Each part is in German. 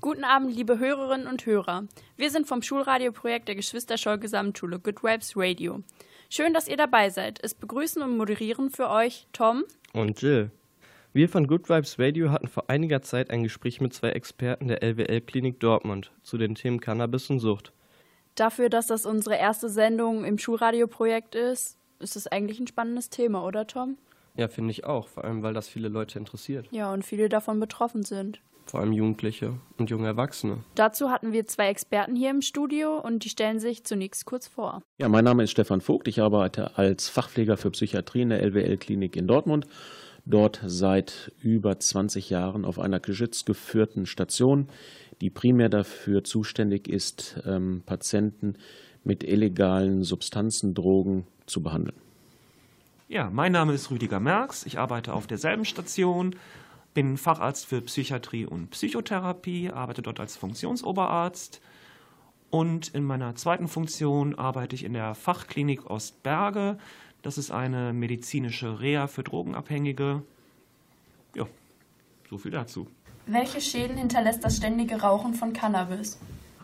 Guten Abend, liebe Hörerinnen und Hörer. Wir sind vom Schulradioprojekt der Geschwister-Scholl Gesamtschule Good Vibes Radio. Schön, dass ihr dabei seid. Es begrüßen und moderieren für euch Tom und Jill. Wir von Good Vibes Radio hatten vor einiger Zeit ein Gespräch mit zwei Experten der LWL-Klinik Dortmund zu den Themen Cannabis und Sucht. Dafür, dass das unsere erste Sendung im Schulradioprojekt ist, ist es eigentlich ein spannendes Thema, oder Tom? Ja, finde ich auch, vor allem weil das viele Leute interessiert. Ja, und viele davon betroffen sind vor allem Jugendliche und junge Erwachsene. Dazu hatten wir zwei Experten hier im Studio und die stellen sich zunächst kurz vor. Ja, mein Name ist Stefan Vogt. Ich arbeite als Fachpfleger für Psychiatrie in der LWL-Klinik in Dortmund. Dort seit über 20 Jahren auf einer geschützgeführten Station, die primär dafür zuständig ist, ähm, Patienten mit illegalen Substanzen, Drogen zu behandeln. Ja, mein Name ist Rüdiger Merks. Ich arbeite auf derselben Station bin Facharzt für Psychiatrie und Psychotherapie, arbeite dort als Funktionsoberarzt und in meiner zweiten Funktion arbeite ich in der Fachklinik Ostberge. Das ist eine medizinische Reha für Drogenabhängige. Ja, so viel dazu. Welche Schäden hinterlässt das ständige Rauchen von Cannabis?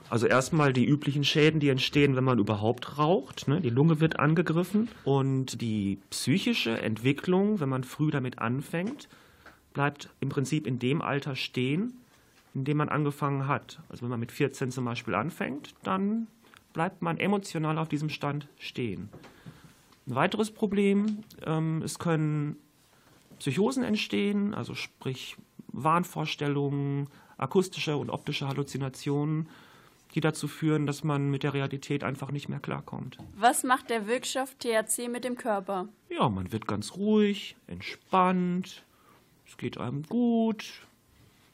Also erstmal die üblichen Schäden, die entstehen, wenn man überhaupt raucht. Ne? Die Lunge wird angegriffen und die psychische Entwicklung, wenn man früh damit anfängt bleibt im Prinzip in dem Alter stehen, in dem man angefangen hat. Also wenn man mit 14 zum Beispiel anfängt, dann bleibt man emotional auf diesem Stand stehen. Ein weiteres Problem, ähm, es können Psychosen entstehen, also sprich Wahnvorstellungen, akustische und optische Halluzinationen, die dazu führen, dass man mit der Realität einfach nicht mehr klarkommt. Was macht der Wirkstoff THC mit dem Körper? Ja, man wird ganz ruhig, entspannt, es geht einem gut,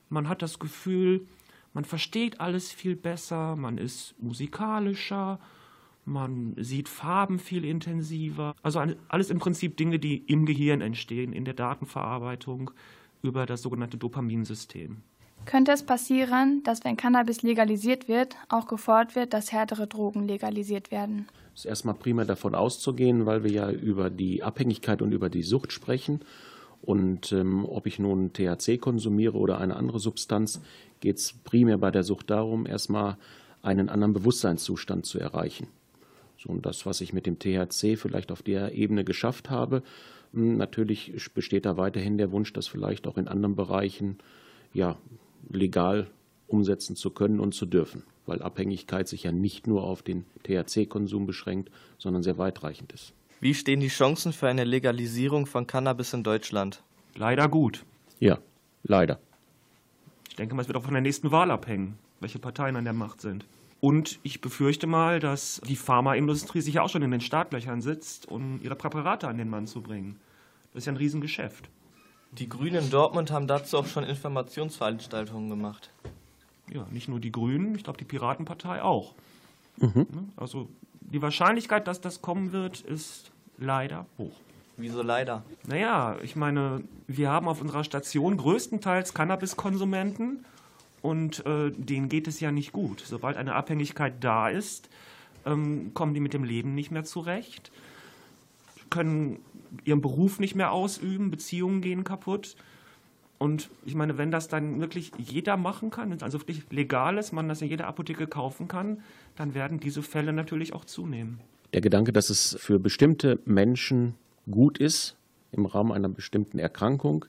man hat das Gefühl, man versteht alles viel besser, man ist musikalischer, man sieht Farben viel intensiver. Also alles im Prinzip Dinge, die im Gehirn entstehen, in der Datenverarbeitung über das sogenannte Dopaminsystem. Könnte es passieren, dass wenn Cannabis legalisiert wird, auch gefordert wird, dass härtere Drogen legalisiert werden? Es ist erstmal prima davon auszugehen, weil wir ja über die Abhängigkeit und über die Sucht sprechen. Und ähm, ob ich nun THC konsumiere oder eine andere Substanz, geht es primär bei der Sucht darum, erstmal einen anderen Bewusstseinszustand zu erreichen. So, und das, was ich mit dem THC vielleicht auf der Ebene geschafft habe, hm, natürlich besteht da weiterhin der Wunsch, das vielleicht auch in anderen Bereichen ja, legal umsetzen zu können und zu dürfen, weil Abhängigkeit sich ja nicht nur auf den THC-Konsum beschränkt, sondern sehr weitreichend ist. Wie stehen die Chancen für eine Legalisierung von Cannabis in Deutschland? Leider gut. Ja, leider. Ich denke mal, es wird auch von der nächsten Wahl abhängen, welche Parteien an der Macht sind. Und ich befürchte mal, dass die Pharmaindustrie sich ja auch schon in den Startlöchern sitzt, um ihre Präparate an den Mann zu bringen. Das ist ja ein Riesengeschäft. Die Grünen in Dortmund haben dazu auch schon Informationsveranstaltungen gemacht. Ja, nicht nur die Grünen, ich glaube die Piratenpartei auch. Mhm. Also die Wahrscheinlichkeit, dass das kommen wird, ist leider hoch. Wieso leider? Naja, ich meine, wir haben auf unserer Station größtenteils Cannabiskonsumenten und äh, denen geht es ja nicht gut. Sobald eine Abhängigkeit da ist, ähm, kommen die mit dem Leben nicht mehr zurecht, können ihren Beruf nicht mehr ausüben, Beziehungen gehen kaputt. Und ich meine, wenn das dann wirklich jeder machen kann, also wirklich legal ist, man das in jeder Apotheke kaufen kann, dann werden diese Fälle natürlich auch zunehmen. Der Gedanke, dass es für bestimmte Menschen gut ist, im Rahmen einer bestimmten Erkrankung,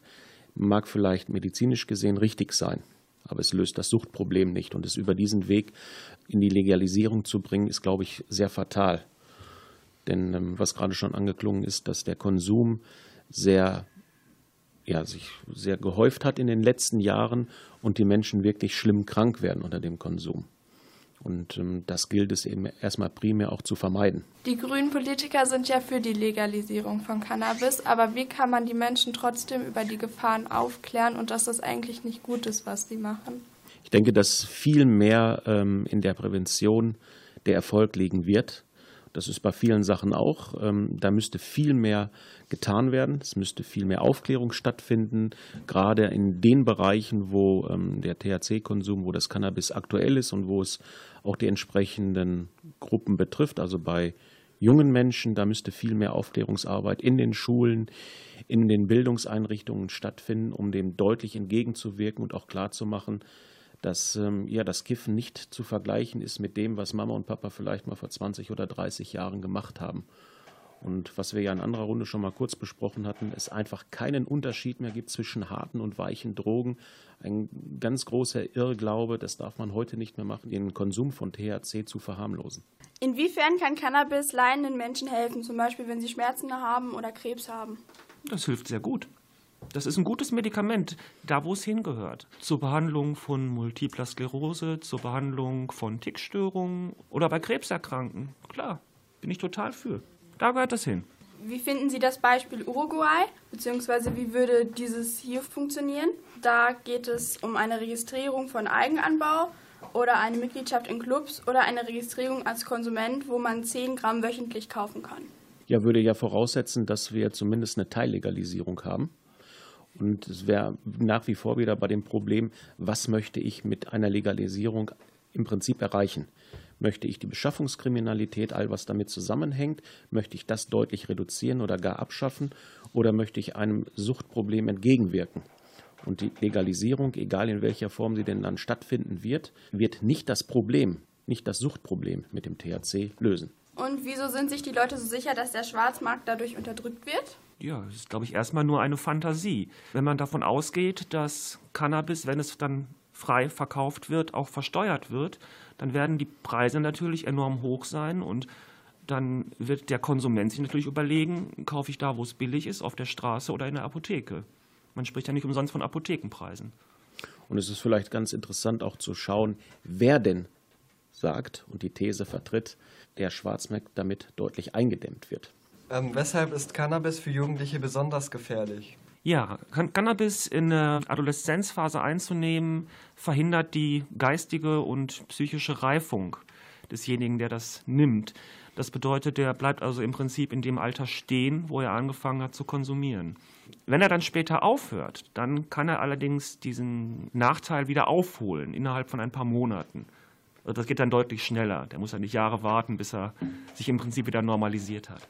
mag vielleicht medizinisch gesehen richtig sein. Aber es löst das Suchtproblem nicht. Und es über diesen Weg in die Legalisierung zu bringen, ist, glaube ich, sehr fatal. Denn ähm, was gerade schon angeklungen ist, dass der Konsum sehr ja, sich sehr gehäuft hat in den letzten Jahren und die Menschen wirklich schlimm krank werden unter dem Konsum. Und ähm, das gilt es eben erstmal primär auch zu vermeiden. Die grünen Politiker sind ja für die Legalisierung von Cannabis, aber wie kann man die Menschen trotzdem über die Gefahren aufklären und dass das eigentlich nicht gut ist, was sie machen? Ich denke, dass viel mehr ähm, in der Prävention der Erfolg liegen wird. Das ist bei vielen Sachen auch. Ähm, da müsste viel mehr getan werden. Es müsste viel mehr Aufklärung stattfinden, gerade in den Bereichen, wo ähm, der THC-Konsum, wo das Cannabis aktuell ist und wo es auch die entsprechenden Gruppen betrifft, also bei jungen Menschen, da müsste viel mehr Aufklärungsarbeit in den Schulen, in den Bildungseinrichtungen stattfinden, um dem deutlich entgegenzuwirken und auch klarzumachen, dass ähm, ja, das Kiffen nicht zu vergleichen ist mit dem, was Mama und Papa vielleicht mal vor 20 oder 30 Jahren gemacht haben. Und was wir ja in anderer Runde schon mal kurz besprochen hatten, es einfach keinen Unterschied mehr gibt zwischen harten und weichen Drogen. Ein ganz großer Irrglaube, das darf man heute nicht mehr machen, den Konsum von THC zu verharmlosen. Inwiefern kann Cannabis leidenden Menschen helfen, zum Beispiel wenn sie Schmerzen haben oder Krebs haben? Das hilft sehr gut. Das ist ein gutes Medikament, da wo es hingehört. Zur Behandlung von multipler Sklerose, zur Behandlung von Tickstörungen oder bei Krebserkrankten. Klar, bin ich total für. Da gehört das hin. Wie finden Sie das Beispiel Uruguay? Beziehungsweise wie würde dieses hier funktionieren? Da geht es um eine Registrierung von Eigenanbau oder eine Mitgliedschaft in Clubs oder eine Registrierung als Konsument, wo man 10 Gramm wöchentlich kaufen kann. Ja, würde ja voraussetzen, dass wir zumindest eine Teillegalisierung haben. Und es wäre nach wie vor wieder bei dem Problem, was möchte ich mit einer Legalisierung im Prinzip erreichen? Möchte ich die Beschaffungskriminalität, all was damit zusammenhängt, möchte ich das deutlich reduzieren oder gar abschaffen oder möchte ich einem Suchtproblem entgegenwirken? Und die Legalisierung, egal in welcher Form sie denn dann stattfinden wird, wird nicht das Problem, nicht das Suchtproblem mit dem THC lösen. Und wieso sind sich die Leute so sicher, dass der Schwarzmarkt dadurch unterdrückt wird? Ja, das ist, glaube ich, erstmal nur eine Fantasie. Wenn man davon ausgeht, dass Cannabis, wenn es dann frei verkauft wird, auch versteuert wird, dann werden die Preise natürlich enorm hoch sein und dann wird der Konsument sich natürlich überlegen, kaufe ich da, wo es billig ist, auf der Straße oder in der Apotheke. Man spricht ja nicht umsonst von Apothekenpreisen. Und es ist vielleicht ganz interessant auch zu schauen, wer denn sagt und die These vertritt, der Schwarzmarkt damit deutlich eingedämmt wird. Ähm, weshalb ist Cannabis für Jugendliche besonders gefährlich? Ja, Cannabis in der Adoleszenzphase einzunehmen, verhindert die geistige und psychische Reifung desjenigen, der das nimmt. Das bedeutet, der bleibt also im Prinzip in dem Alter stehen, wo er angefangen hat zu konsumieren. Wenn er dann später aufhört, dann kann er allerdings diesen Nachteil wieder aufholen innerhalb von ein paar Monaten. Also das geht dann deutlich schneller. Der muss ja nicht Jahre warten, bis er sich im Prinzip wieder normalisiert hat.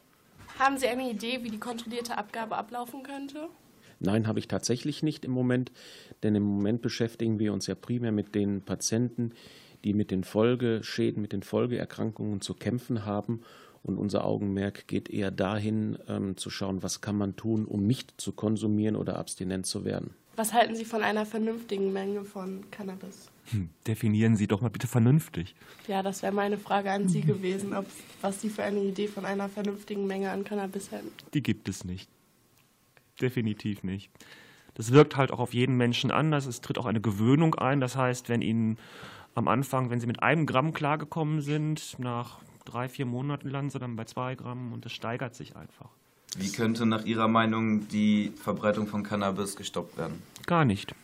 Haben Sie eine Idee, wie die kontrollierte Abgabe ablaufen könnte? Nein, habe ich tatsächlich nicht im Moment, denn im Moment beschäftigen wir uns ja primär mit den Patienten, die mit den Folgeschäden, mit den Folgeerkrankungen zu kämpfen haben. Und unser Augenmerk geht eher dahin, ähm, zu schauen, was kann man tun, um nicht zu konsumieren oder abstinent zu werden. Was halten Sie von einer vernünftigen Menge von Cannabis? Hm, definieren Sie doch mal bitte vernünftig. Ja, das wäre meine Frage an Sie gewesen, ob, was Sie für eine Idee von einer vernünftigen Menge an Cannabis hätten. Die gibt es nicht definitiv nicht. Das wirkt halt auch auf jeden Menschen anders. Es tritt auch eine Gewöhnung ein. Das heißt, wenn Ihnen am Anfang, wenn Sie mit einem Gramm klargekommen sind, nach drei, vier Monaten landen Sie dann bei zwei Gramm und es steigert sich einfach. Wie könnte nach Ihrer Meinung die Verbreitung von Cannabis gestoppt werden? Gar nicht.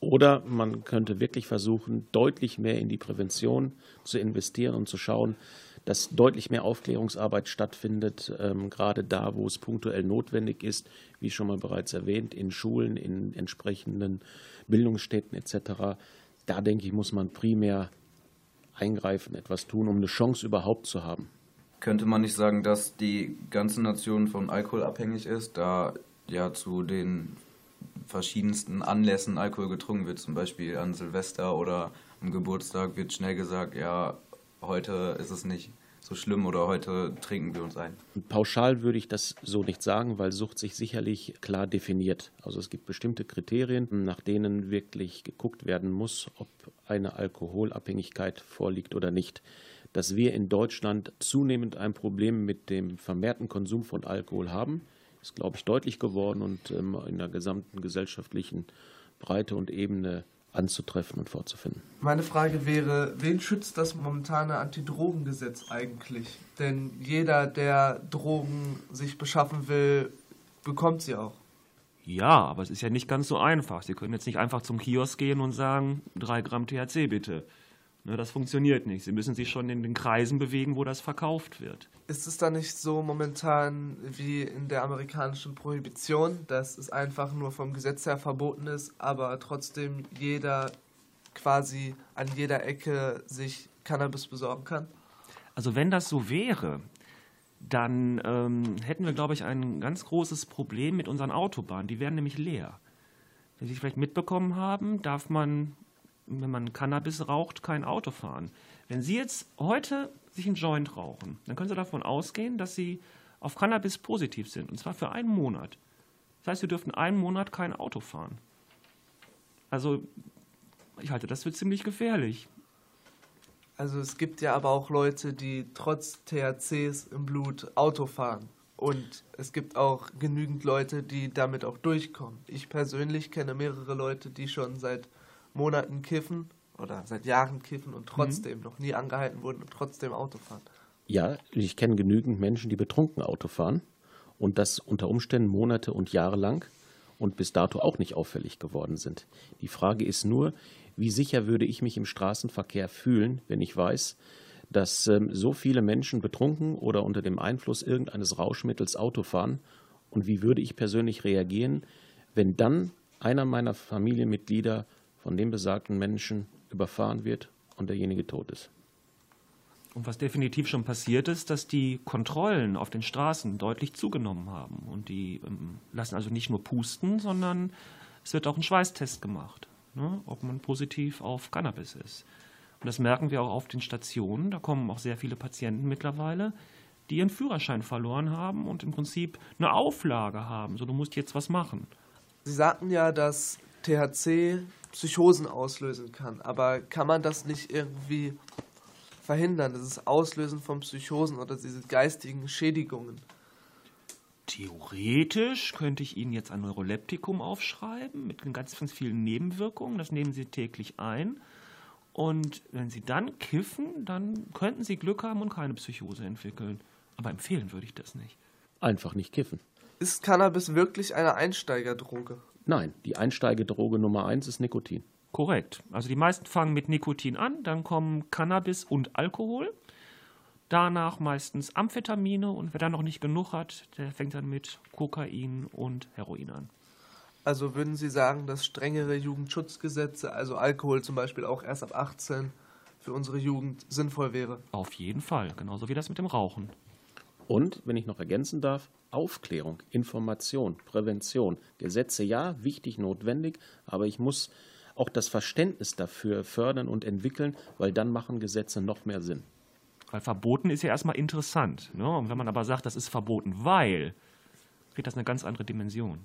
Oder man könnte wirklich versuchen, deutlich mehr in die Prävention zu investieren und zu schauen, dass deutlich mehr Aufklärungsarbeit stattfindet, ähm, gerade da, wo es punktuell notwendig ist, wie schon mal bereits erwähnt, in Schulen, in entsprechenden Bildungsstätten etc. Da denke ich, muss man primär eingreifen, etwas tun, um eine Chance überhaupt zu haben. Könnte man nicht sagen, dass die ganze Nation von Alkohol abhängig ist, da ja zu den verschiedensten Anlässen Alkohol getrunken wird, zum Beispiel an Silvester oder am Geburtstag wird schnell gesagt, ja, heute ist es nicht so schlimm oder heute trinken wir uns ein? Pauschal würde ich das so nicht sagen, weil Sucht sich sicherlich klar definiert. Also es gibt bestimmte Kriterien, nach denen wirklich geguckt werden muss, ob eine Alkoholabhängigkeit vorliegt oder nicht. Dass wir in Deutschland zunehmend ein Problem mit dem vermehrten Konsum von Alkohol haben, ist, glaube ich, deutlich geworden und ähm, in der gesamten gesellschaftlichen Breite und Ebene anzutreffen und vorzufinden. Meine Frage wäre, wen schützt das momentane Antidrogengesetz eigentlich? Denn jeder, der Drogen sich beschaffen will, bekommt sie auch. Ja, aber es ist ja nicht ganz so einfach. Sie können jetzt nicht einfach zum Kiosk gehen und sagen, drei Gramm THC bitte. Ne, das funktioniert nicht. Sie müssen sich schon in den Kreisen bewegen, wo das verkauft wird. Ist es da nicht so momentan wie in der amerikanischen Prohibition, dass es einfach nur vom Gesetz her verboten ist, aber trotzdem jeder quasi an jeder Ecke sich Cannabis besorgen kann? Also wenn das so wäre, dann ähm, hätten wir, glaube ich, ein ganz großes Problem mit unseren Autobahnen. Die wären nämlich leer. Wenn Sie vielleicht mitbekommen haben, darf man wenn man Cannabis raucht, kein Auto fahren. Wenn Sie jetzt heute sich einen Joint rauchen, dann können Sie davon ausgehen, dass Sie auf Cannabis positiv sind, und zwar für einen Monat. Das heißt, Sie dürften einen Monat kein Auto fahren. Also, ich halte das für ziemlich gefährlich. Also es gibt ja aber auch Leute, die trotz THCs im Blut Auto fahren. Und es gibt auch genügend Leute, die damit auch durchkommen. Ich persönlich kenne mehrere Leute, die schon seit Monaten kiffen oder seit Jahren kiffen und trotzdem mhm. noch nie angehalten wurden und trotzdem Auto fahren. Ja, ich kenne genügend Menschen, die betrunken Auto fahren und das unter Umständen Monate und Jahre lang und bis dato auch nicht auffällig geworden sind. Die Frage ist nur, wie sicher würde ich mich im Straßenverkehr fühlen, wenn ich weiß, dass ähm, so viele Menschen betrunken oder unter dem Einfluss irgendeines Rauschmittels Auto fahren und wie würde ich persönlich reagieren, wenn dann einer meiner Familienmitglieder von dem besagten Menschen überfahren wird und derjenige tot ist. Und was definitiv schon passiert ist, dass die Kontrollen auf den Straßen deutlich zugenommen haben. Und die ähm, lassen also nicht nur pusten, sondern es wird auch ein Schweißtest gemacht, ne, ob man positiv auf Cannabis ist. Und das merken wir auch auf den Stationen. Da kommen auch sehr viele Patienten mittlerweile, die ihren Führerschein verloren haben und im Prinzip eine Auflage haben. So, du musst jetzt was machen. Sie sagten ja, dass THC Psychosen auslösen kann. Aber kann man das nicht irgendwie verhindern, dieses Auslösen von Psychosen oder diese geistigen Schädigungen? Theoretisch könnte ich Ihnen jetzt ein Neuroleptikum aufschreiben mit ganz, ganz vielen Nebenwirkungen. Das nehmen Sie täglich ein. Und wenn Sie dann kiffen, dann könnten Sie Glück haben und keine Psychose entwickeln. Aber empfehlen würde ich das nicht. Einfach nicht kiffen. Ist Cannabis wirklich eine Einsteigerdroge? Nein, die Einsteigedroge Nummer eins ist Nikotin. Korrekt. Also die meisten fangen mit Nikotin an, dann kommen Cannabis und Alkohol. Danach meistens Amphetamine und wer dann noch nicht genug hat, der fängt dann mit Kokain und Heroin an. Also würden Sie sagen, dass strengere Jugendschutzgesetze, also Alkohol zum Beispiel auch erst ab 18 für unsere Jugend sinnvoll wäre? Auf jeden Fall, genauso wie das mit dem Rauchen. Und, wenn ich noch ergänzen darf, Aufklärung, Information, Prävention. Gesetze ja, wichtig, notwendig, aber ich muss auch das Verständnis dafür fördern und entwickeln, weil dann machen Gesetze noch mehr Sinn. Weil verboten ist ja erstmal interessant. Ne? Und wenn man aber sagt, das ist verboten, weil, kriegt das eine ganz andere Dimension.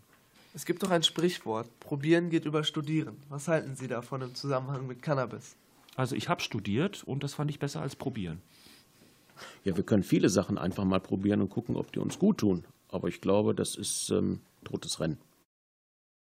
Es gibt doch ein Sprichwort, probieren geht über studieren. Was halten Sie davon im Zusammenhang mit Cannabis? Also ich habe studiert und das fand ich besser als probieren. Ja, wir können viele Sachen einfach mal probieren und gucken, ob die uns gut tun. Aber ich glaube, das ist ähm, totes Rennen.